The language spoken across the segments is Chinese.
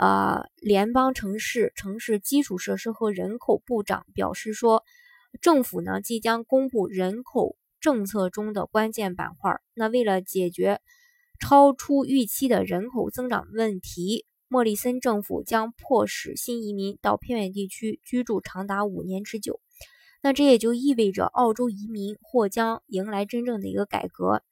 呃，联邦城市城市基础设施和人口部长表示说，政府呢即将公布人口政策中的关键板块。那为了解决超出预期的人口增长问题，莫里森政府将迫使新移民到偏远地区居住长达五年之久。那这也就意味着澳洲移民或将迎来真正的一个改革。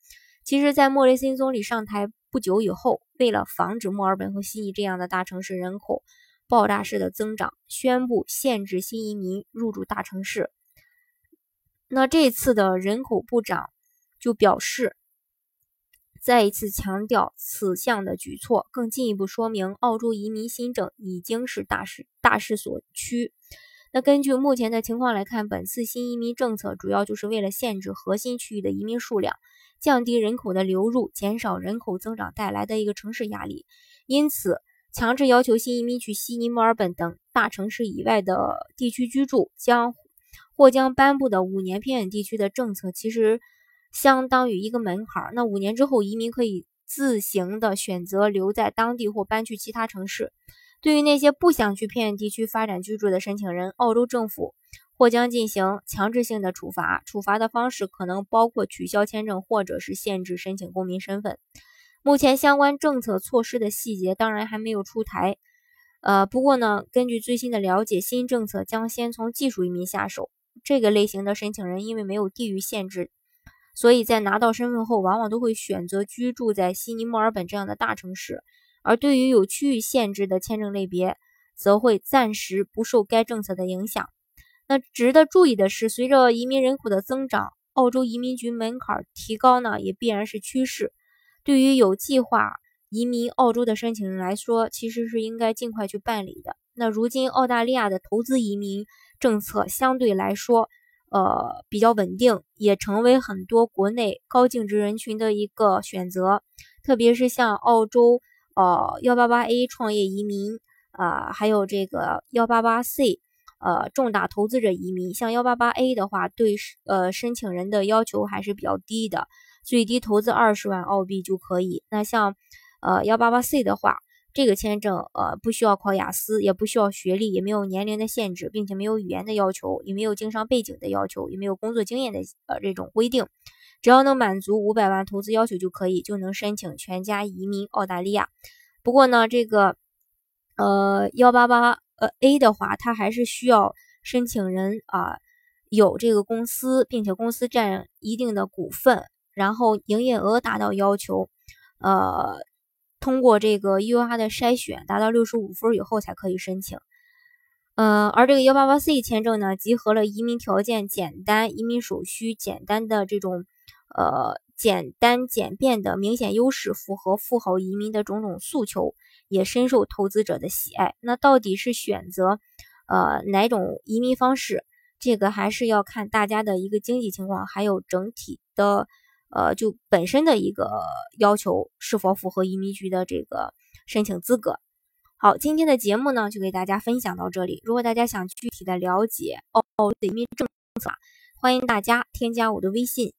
其实，在莫里森总理上台。不久以后，为了防止墨尔本和悉尼这样的大城市人口爆炸式的增长，宣布限制新移民入住大城市。那这次的人口部长就表示，再一次强调此项的举措，更进一步说明澳洲移民新政已经是大势大势所趋。那根据目前的情况来看，本次新移民政策主要就是为了限制核心区域的移民数量。降低人口的流入，减少人口增长带来的一个城市压力。因此，强制要求新移民去悉尼、墨尔本等大城市以外的地区居住，将或将颁布的五年偏远地区的政策，其实相当于一个门槛。那五年之后，移民可以自行的选择留在当地或搬去其他城市。对于那些不想去偏远地区发展居住的申请人，澳洲政府。或将进行强制性的处罚，处罚的方式可能包括取消签证，或者是限制申请公民身份。目前相关政策措施的细节当然还没有出台，呃，不过呢，根据最新的了解，新政策将先从技术移民下手。这个类型的申请人因为没有地域限制，所以在拿到身份后，往往都会选择居住在悉尼、墨尔本这样的大城市。而对于有区域限制的签证类别，则会暂时不受该政策的影响。那值得注意的是，随着移民人口的增长，澳洲移民局门槛提高呢，也必然是趋势。对于有计划移民澳洲的申请人来说，其实是应该尽快去办理的。那如今澳大利亚的投资移民政策相对来说，呃，比较稳定，也成为很多国内高净值人群的一个选择。特别是像澳洲呃幺八八 A 创业移民啊，还有这个幺八八 C。呃，重大投资者移民，像幺八八 A 的话，对呃申请人的要求还是比较低的，最低投资二十万澳币就可以。那像呃幺八八 C 的话，这个签证呃不需要考雅思，也不需要学历，也没有年龄的限制，并且没有语言的要求，也没有经商背景的要求，也没有工作经验的呃这种规定，只要能满足五百万投资要求就可以，就能申请全家移民澳大利亚。不过呢，这个呃幺八八。呃，A 的话，它还是需要申请人啊有这个公司，并且公司占一定的股份，然后营业额达到要求，呃，通过这个 UR 的筛选达到六十五分以后才可以申请。呃，而这个幺八八 C 签证呢，集合了移民条件简单、移民手续简单的这种呃简单简便的明显优势，符合富豪移民的种种诉求。也深受投资者的喜爱。那到底是选择，呃，哪种移民方式？这个还是要看大家的一个经济情况，还有整体的，呃，就本身的一个要求是否符合移民局的这个申请资格。好，今天的节目呢，就给大家分享到这里。如果大家想具体的了解澳洲移民政策，欢迎大家添加我的微信